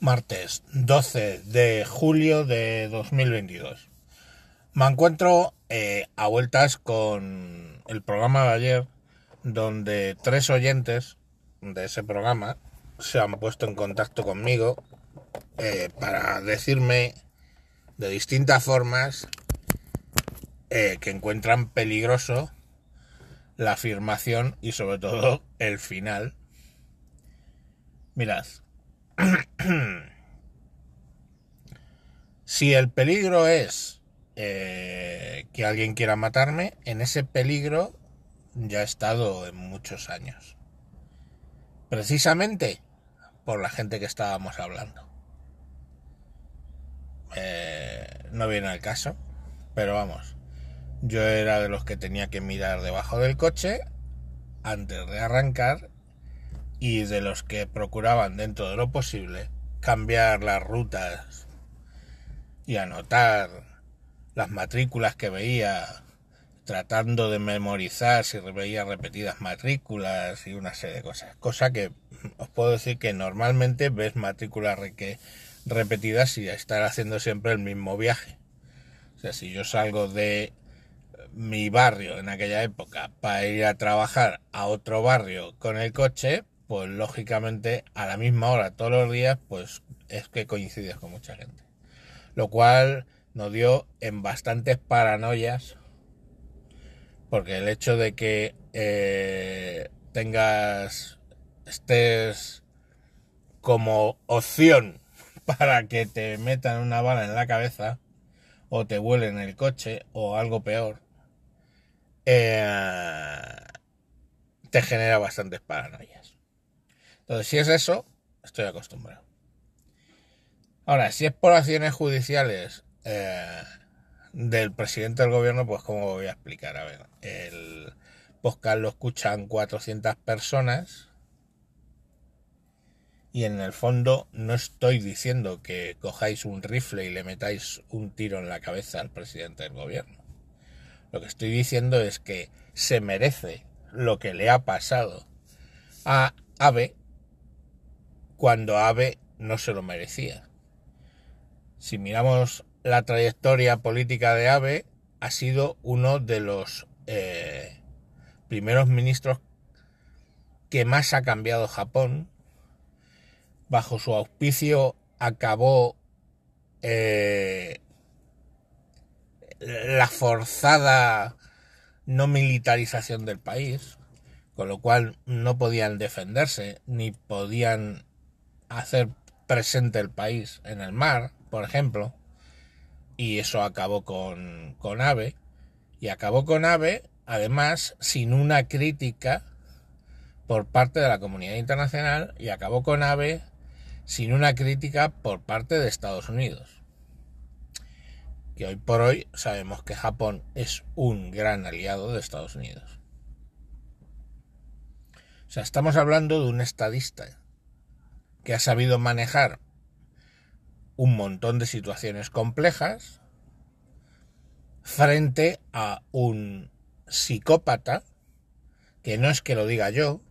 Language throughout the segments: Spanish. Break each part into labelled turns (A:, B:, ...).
A: martes 12 de julio de 2022. Me encuentro eh, a vueltas con el programa de ayer, donde tres oyentes de ese programa se han puesto en contacto conmigo eh, para decirme de distintas formas eh, que encuentran peligroso la afirmación y sobre todo el final. Mirad, si el peligro es eh, que alguien quiera matarme, en ese peligro ya he estado en muchos años. Precisamente por la gente que estábamos hablando. Eh, no viene al caso, pero vamos. Yo era de los que tenía que mirar debajo del coche antes de arrancar y de los que procuraban dentro de lo posible cambiar las rutas y anotar las matrículas que veía, tratando de memorizar si veía repetidas matrículas y una serie de cosas. Cosa que os puedo decir que normalmente ves matrículas repetidas y estar haciendo siempre el mismo viaje. O sea, si yo salgo de mi barrio en aquella época para ir a trabajar a otro barrio con el coche, pues lógicamente a la misma hora todos los días, pues es que coincides con mucha gente. Lo cual nos dio en bastantes paranoias, porque el hecho de que eh, tengas, estés como opción para que te metan una bala en la cabeza, o te vuelen el coche, o algo peor, eh, te genera bastantes paranoias. Entonces, si es eso, estoy acostumbrado. Ahora, si es por acciones judiciales eh, del presidente del gobierno, pues como voy a explicar. A ver, el podcast lo escuchan 400 personas y en el fondo no estoy diciendo que cojáis un rifle y le metáis un tiro en la cabeza al presidente del gobierno. Lo que estoy diciendo es que se merece lo que le ha pasado a Ave cuando Ave no se lo merecía. Si miramos la trayectoria política de Abe, ha sido uno de los eh, primeros ministros que más ha cambiado Japón. Bajo su auspicio acabó eh, la forzada no militarización del país, con lo cual no podían defenderse ni podían hacer presente el país en el mar, por ejemplo, y eso acabó con, con AVE, y acabó con AVE, además, sin una crítica por parte de la comunidad internacional, y acabó con AVE sin una crítica por parte de Estados Unidos. Que hoy por hoy sabemos que Japón es un gran aliado de Estados Unidos. O sea, estamos hablando de un estadista que ha sabido manejar un montón de situaciones complejas frente a un psicópata, que no es que lo diga yo,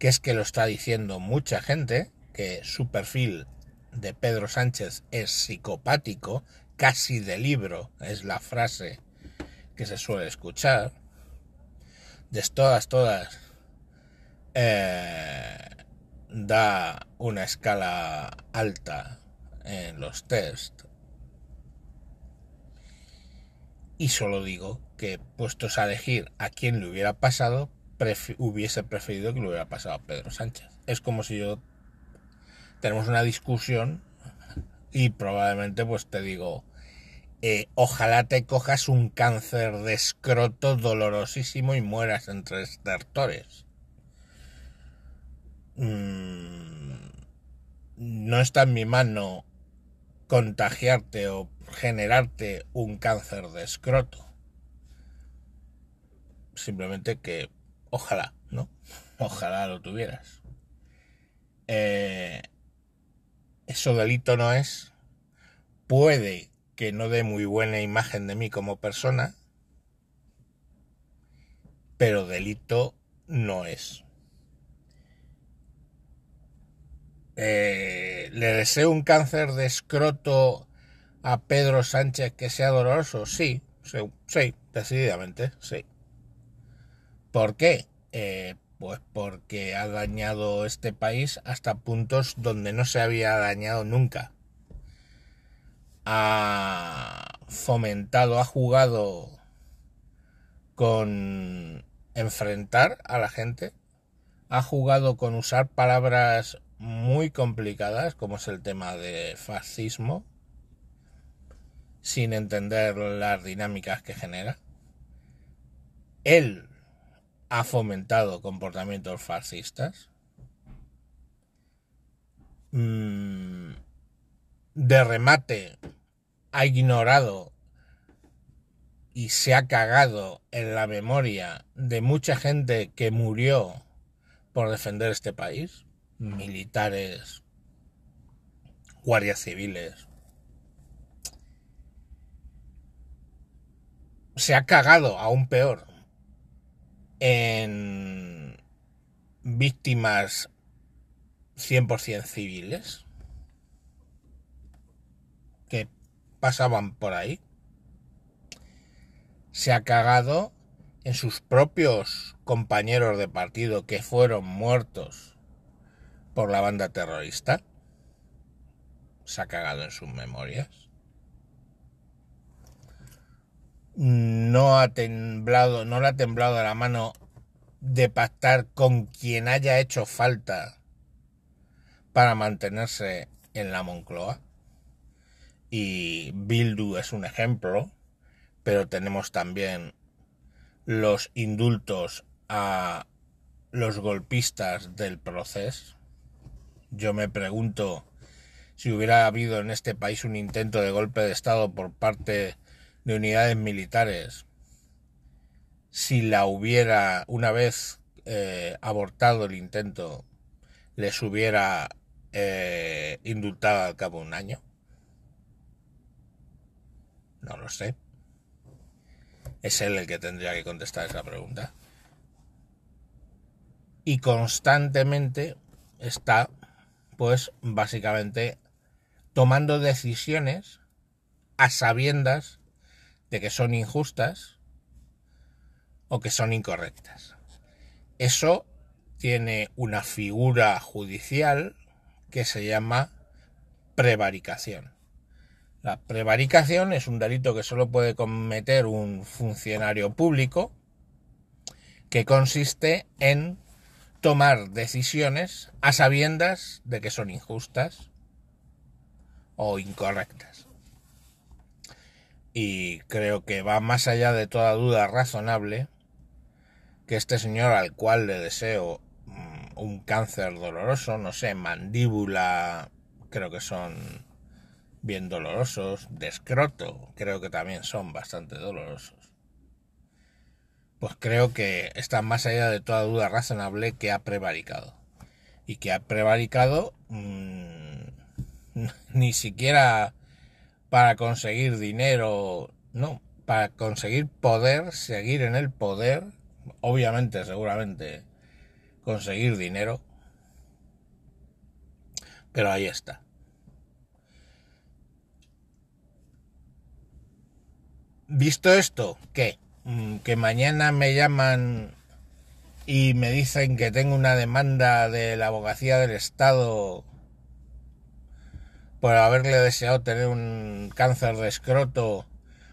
A: que es que lo está diciendo mucha gente, que su perfil de Pedro Sánchez es psicopático, casi de libro, es la frase que se suele escuchar, de todas, todas, eh, da una escala alta en los test. Y solo digo que puestos a elegir a quién le hubiera pasado, hubiese preferido que le hubiera pasado a Pedro Sánchez. Es como si yo tenemos una discusión y probablemente pues te digo, eh, ojalá te cojas un cáncer de escroto dolorosísimo y mueras entre estertores. Mm, no está en mi mano contagiarte o generarte un cáncer de escroto. Simplemente que ojalá, ¿no? Ojalá lo tuvieras. Eh, eso delito no es. Puede que no dé muy buena imagen de mí como persona, pero delito no es. Eh, ¿Le deseo un cáncer de escroto a Pedro Sánchez que sea doloroso? Sí, sí, decididamente, sí. ¿Por qué? Eh, pues porque ha dañado este país hasta puntos donde no se había dañado nunca. Ha fomentado, ha jugado con enfrentar a la gente, ha jugado con usar palabras muy complicadas, como es el tema de fascismo, sin entender las dinámicas que genera. Él ha fomentado comportamientos fascistas. Mm, de remate ha ignorado y se ha cagado en la memoria de mucha gente que murió por defender este país, militares, guardias civiles. Se ha cagado aún peor en víctimas 100% civiles que pasaban por ahí. Se ha cagado en sus propios compañeros de partido que fueron muertos por la banda terrorista. Se ha cagado en sus memorias. no ha temblado, no le ha temblado la mano de pactar con quien haya hecho falta para mantenerse en la Moncloa. Y Bildu es un ejemplo, pero tenemos también los indultos a los golpistas del proceso. Yo me pregunto si hubiera habido en este país un intento de golpe de Estado por parte de unidades militares, si la hubiera, una vez eh, abortado el intento, les hubiera eh, indultado al cabo de un año? No lo sé. Es él el que tendría que contestar esa pregunta. Y constantemente está, pues, básicamente tomando decisiones a sabiendas de que son injustas o que son incorrectas. Eso tiene una figura judicial que se llama prevaricación. La prevaricación es un delito que solo puede cometer un funcionario público que consiste en tomar decisiones a sabiendas de que son injustas o incorrectas y creo que va más allá de toda duda razonable que este señor al cual le deseo mm, un cáncer doloroso, no sé, mandíbula, creo que son bien dolorosos, de creo que también son bastante dolorosos. Pues creo que está más allá de toda duda razonable que ha prevaricado. Y que ha prevaricado mmm, ni siquiera para conseguir dinero, no, para conseguir poder, seguir en el poder, obviamente, seguramente, conseguir dinero, pero ahí está. Visto esto, ¿qué? Mm, que mañana me llaman y me dicen que tengo una demanda de la abogacía del Estado por haberle deseado tener un cáncer de escroto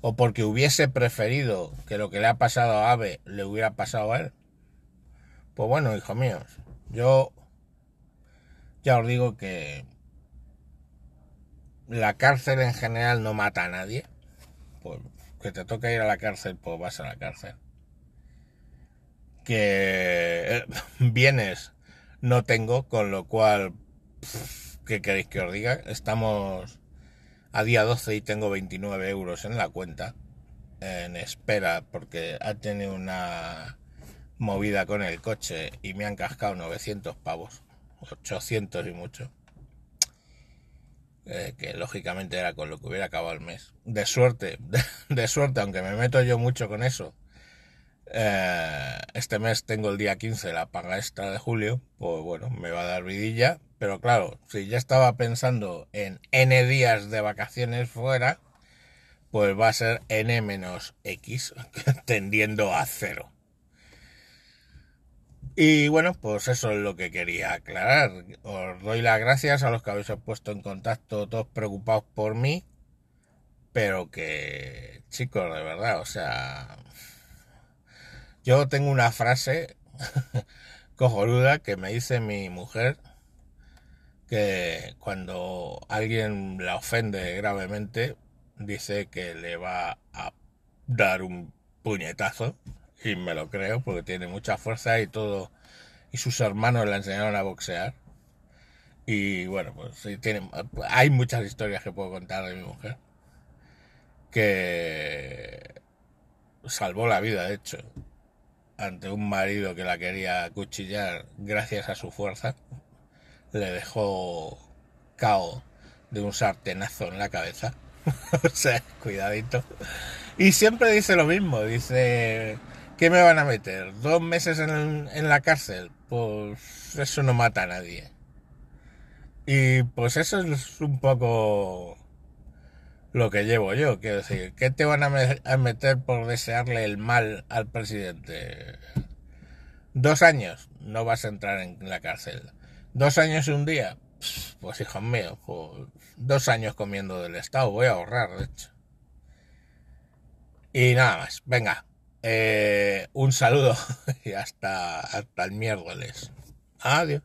A: o porque hubiese preferido que lo que le ha pasado a Ave le hubiera pasado a él. Pues bueno, hijos míos, yo ya os digo que la cárcel en general no mata a nadie. Pues que te toca ir a la cárcel, pues vas a la cárcel. Que eh, bienes no tengo, con lo cual... ¿Qué queréis que os diga? Estamos a día 12 y tengo 29 euros en la cuenta. En espera porque ha tenido una movida con el coche y me han cascado 900 pavos. 800 y mucho. Eh, que lógicamente era con lo que hubiera acabado el mes. De suerte, de, suerte, aunque me meto yo mucho con eso. Eh, este mes tengo el día 15 la paga extra de julio, pues bueno, me va a dar vidilla, pero claro, si ya estaba pensando en N días de vacaciones fuera, pues va a ser N menos X, tendiendo a cero. Y bueno, pues eso es lo que quería aclarar. Os doy las gracias a los que habéis puesto en contacto, todos preocupados por mí, pero que, chicos, de verdad, o sea, yo tengo una frase cojonuda que me dice mi mujer que cuando alguien la ofende gravemente dice que le va a dar un puñetazo y me lo creo porque tiene mucha fuerza y todo y sus hermanos le enseñaron a boxear. Y bueno pues tiene, hay muchas historias que puedo contar de mi mujer que salvó la vida de hecho ante un marido que la quería cuchillar gracias a su fuerza. Le dejó cao de un sartenazo en la cabeza. O sea cuidadito. Y siempre dice lo mismo dice ¿Qué me van a meter? ¿Dos meses en, la cárcel? Pues eso no mata a nadie. Y pues eso es un poco lo que llevo yo. Quiero decir, ¿qué te van a, me a meter por desearle el mal al presidente? Dos años, no vas a entrar en la cárcel. Dos años y un día, pues hijos míos, pues, dos años comiendo del Estado, voy a ahorrar, de hecho. Y nada más, venga, eh, un saludo y hasta, hasta el miércoles. Adiós.